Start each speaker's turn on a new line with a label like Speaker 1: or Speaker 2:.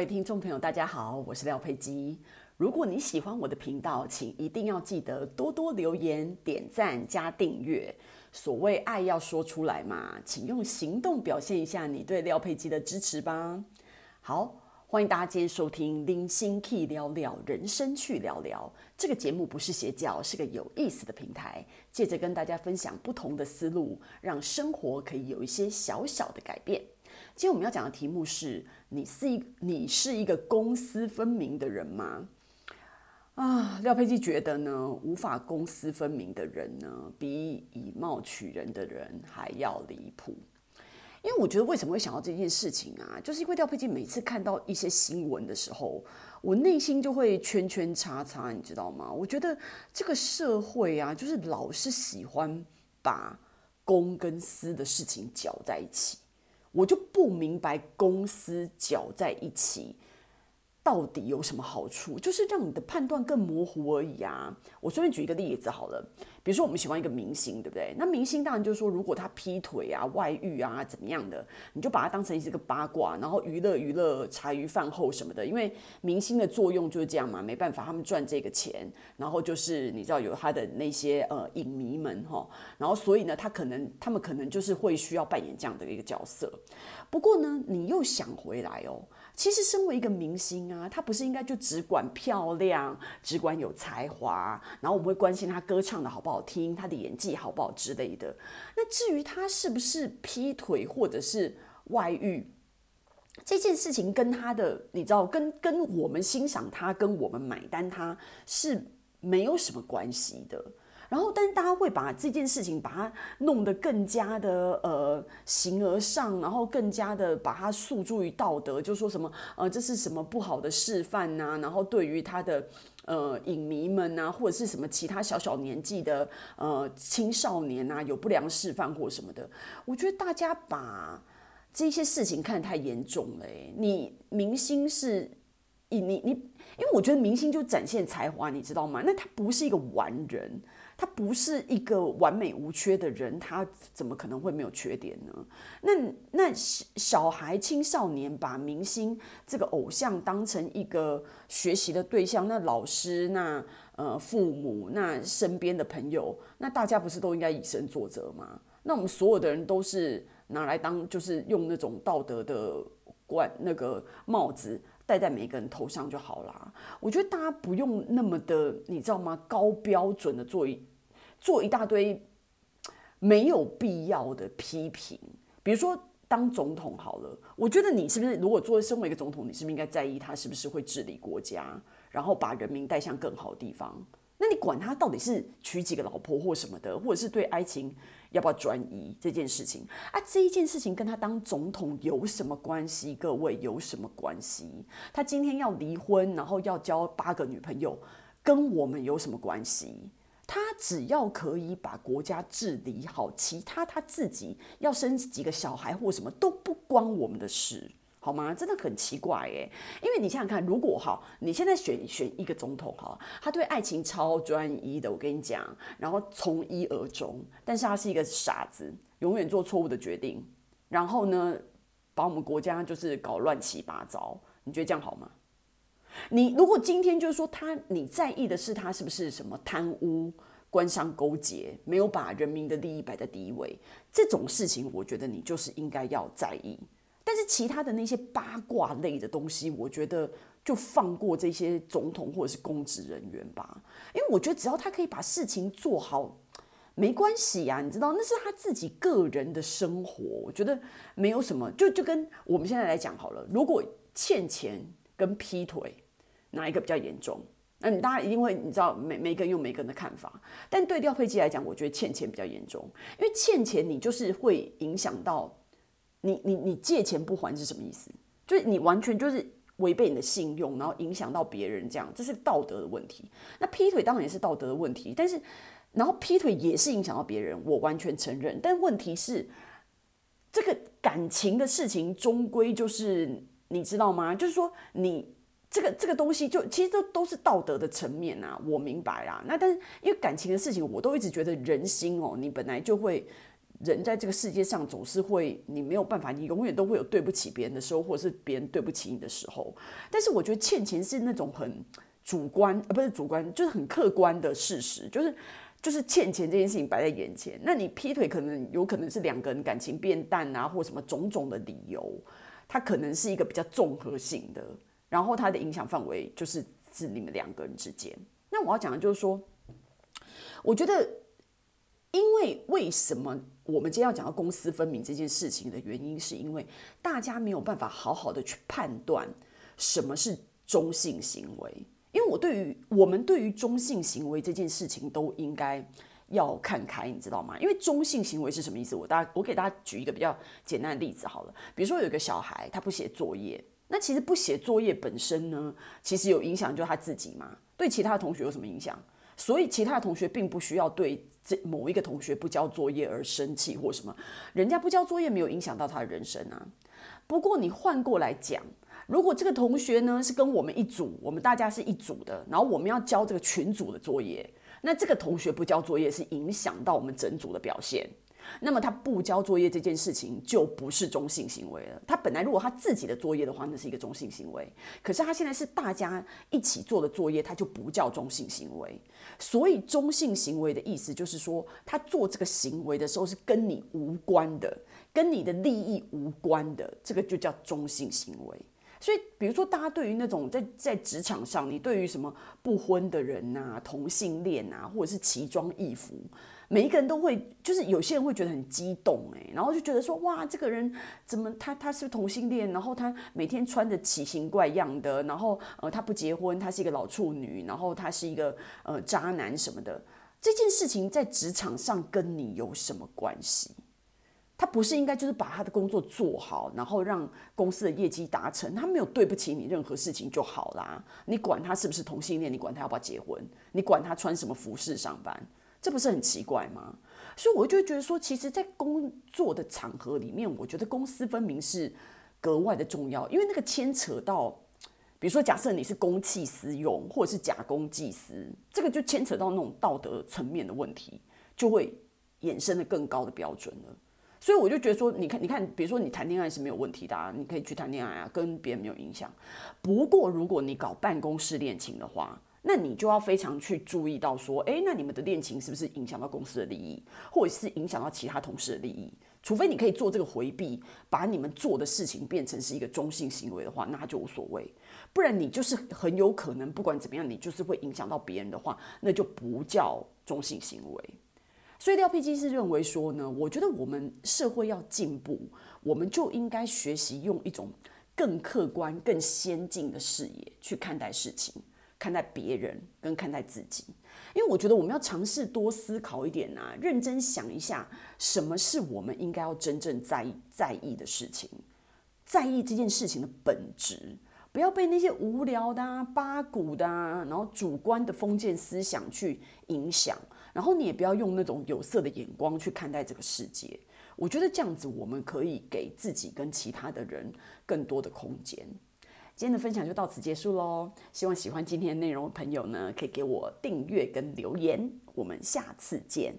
Speaker 1: 各位听众朋友，大家好，我是廖佩基。如果你喜欢我的频道，请一定要记得多多留言、点赞、加订阅。所谓爱要说出来嘛，请用行动表现一下你对廖佩基的支持吧。好，欢迎大家今天收听《零星 Key 聊聊人生去聊聊》这个节目，不是邪教，是个有意思的平台，借着跟大家分享不同的思路，让生活可以有一些小小的改变。今天我们要讲的题目是：你是一你是一个公私分明的人吗？啊，廖佩基觉得呢，无法公私分明的人呢，比以貌取人的人还要离谱。因为我觉得为什么会想到这件事情啊？就是因为廖佩基每次看到一些新闻的时候，我内心就会圈圈叉叉，你知道吗？我觉得这个社会啊，就是老是喜欢把公跟私的事情搅在一起。我就不明白公司搅在一起到底有什么好处，就是让你的判断更模糊而已啊。我随便举一个例子好了。比如说，我们喜欢一个明星，对不对？那明星当然就是说，如果他劈腿啊、外遇啊怎么样的，你就把他当成一个八卦，然后娱乐娱乐、茶余饭后什么的。因为明星的作用就是这样嘛，没办法，他们赚这个钱，然后就是你知道有他的那些呃影迷们哈，然后所以呢，他可能他们可能就是会需要扮演这样的一个角色。不过呢，你又想回来哦。其实，身为一个明星啊，他不是应该就只管漂亮，只管有才华，然后我们会关心他歌唱的好不好听，他的演技好不好之类的。那至于他是不是劈腿或者是外遇，这件事情跟他的，你知道，跟跟我们欣赏他，跟我们买单他是没有什么关系的。然后，但是大家会把这件事情把它弄得更加的呃形而上，然后更加的把它诉诸于道德，就说什么呃这是什么不好的示范呐、然后对于他的呃影迷们呐、或者是什么其他小小年纪的呃青少年呐、啊，有不良示范或什么的，我觉得大家把这些事情看得太严重了。你明星是，你你你，因为我觉得明星就展现才华，你知道吗？那他不是一个完人。他不是一个完美无缺的人，他怎么可能会没有缺点呢？那那小孩、青少年把明星这个偶像当成一个学习的对象，那老师、那呃父母、那身边的朋友，那大家不是都应该以身作则吗？那我们所有的人都是拿来当，就是用那种道德的冠那个帽子。戴在每个人头上就好啦。我觉得大家不用那么的，你知道吗？高标准的做一做一大堆没有必要的批评。比如说当总统好了，我觉得你是不是如果作为身为一个总统，你是不是应该在意他是不是会治理国家，然后把人民带向更好的地方？你管他到底是娶几个老婆或什么的，或者是对爱情要不要专一这件事情啊？这一件事情跟他当总统有什么关系？各位有什么关系？他今天要离婚，然后要交八个女朋友，跟我们有什么关系？他只要可以把国家治理好，其他他自己要生几个小孩或什么都不关我们的事。好吗？真的很奇怪耶，因为你想想看，如果哈，你现在选选一个总统哈，他对爱情超专一的，我跟你讲，然后从一而终，但是他是一个傻子，永远做错误的决定，然后呢，把我们国家就是搞乱七八糟，你觉得这样好吗？你如果今天就是说他，你在意的是他是不是什么贪污、官商勾结，没有把人民的利益摆在第一位，这种事情，我觉得你就是应该要在意。其他的那些八卦类的东西，我觉得就放过这些总统或者是公职人员吧，因为我觉得只要他可以把事情做好，没关系呀，你知道那是他自己个人的生活，我觉得没有什么。就就跟我们现在来讲好了，如果欠钱跟劈腿哪一个比较严重？那你大家一定会你知道每每个人有每个人的看法，但对廖佩基来讲，我觉得欠钱比较严重，因为欠钱你就是会影响到。你你你借钱不还是什么意思？就是你完全就是违背你的信用，然后影响到别人，这样这是道德的问题。那劈腿当然也是道德的问题，但是然后劈腿也是影响到别人，我完全承认。但问题是，这个感情的事情终归就是你知道吗？就是说你这个这个东西就其实都都是道德的层面啊，我明白啦。那但是因为感情的事情，我都一直觉得人心哦，你本来就会。人在这个世界上总是会，你没有办法，你永远都会有对不起别人的时候，或者是别人对不起你的时候。但是我觉得欠钱是那种很主观，呃，不是主观，就是很客观的事实，就是就是欠钱这件事情摆在眼前。那你劈腿可能有可能是两个人感情变淡啊，或什么种种的理由，它可能是一个比较综合性的，然后它的影响范围就是是你们两个人之间。那我要讲的就是说，我觉得。因为为什么我们今天要讲到公私分明这件事情的原因，是因为大家没有办法好好的去判断什么是中性行为。因为我对于我们对于中性行为这件事情都应该要看开，你知道吗？因为中性行为是什么意思？我大我给大家举一个比较简单的例子好了，比如说有一个小孩他不写作业，那其实不写作业本身呢，其实有影响就是他自己嘛，对其他的同学有什么影响？所以其他的同学并不需要对。这某一个同学不交作业而生气或什么，人家不交作业没有影响到他的人生啊。不过你换过来讲，如果这个同学呢是跟我们一组，我们大家是一组的，然后我们要交这个群组的作业，那这个同学不交作业是影响到我们整组的表现。那么他不交作业这件事情就不是中性行为了。他本来如果他自己的作业的话，那是一个中性行为。可是他现在是大家一起做的作业，他就不叫中性行为。所以中性行为的意思就是说，他做这个行为的时候是跟你无关的，跟你的利益无关的，这个就叫中性行为。所以，比如说大家对于那种在在职场上，你对于什么不婚的人呐、同性恋啊，或者是奇装异服。每一个人都会，就是有些人会觉得很激动诶，然后就觉得说，哇，这个人怎么他他是同性恋，然后他每天穿着奇形怪样的，然后呃他不结婚，他是一个老处女，然后他是一个呃渣男什么的，这件事情在职场上跟你有什么关系？他不是应该就是把他的工作做好，然后让公司的业绩达成，他没有对不起你任何事情就好啦。你管他是不是同性恋，你管他要不要结婚，你管他穿什么服饰上班。这不是很奇怪吗？所以我就觉得说，其实，在工作的场合里面，我觉得公私分明是格外的重要，因为那个牵扯到，比如说，假设你是公器私用，或者是假公济私，这个就牵扯到那种道德层面的问题，就会衍生的更高的标准了。所以我就觉得说，你看，你看，比如说你谈恋爱是没有问题的啊，你可以去谈恋爱啊，跟别人没有影响。不过，如果你搞办公室恋情的话，那你就要非常去注意到说，诶，那你们的恋情是不是影响到公司的利益，或者是影响到其他同事的利益？除非你可以做这个回避，把你们做的事情变成是一个中性行为的话，那就无所谓。不然你就是很有可能，不管怎么样，你就是会影响到别人的话，那就不叫中性行为。所以廖佩基是认为说呢，我觉得我们社会要进步，我们就应该学习用一种更客观、更先进的视野去看待事情。看待别人跟看待自己，因为我觉得我们要尝试多思考一点啊，认真想一下，什么是我们应该要真正在意在意的事情，在意这件事情的本质，不要被那些无聊的啊、八股的啊，然后主观的封建思想去影响，然后你也不要用那种有色的眼光去看待这个世界。我觉得这样子，我们可以给自己跟其他的人更多的空间。今天的分享就到此结束喽，希望喜欢今天的内容的朋友呢，可以给我订阅跟留言，我们下次见。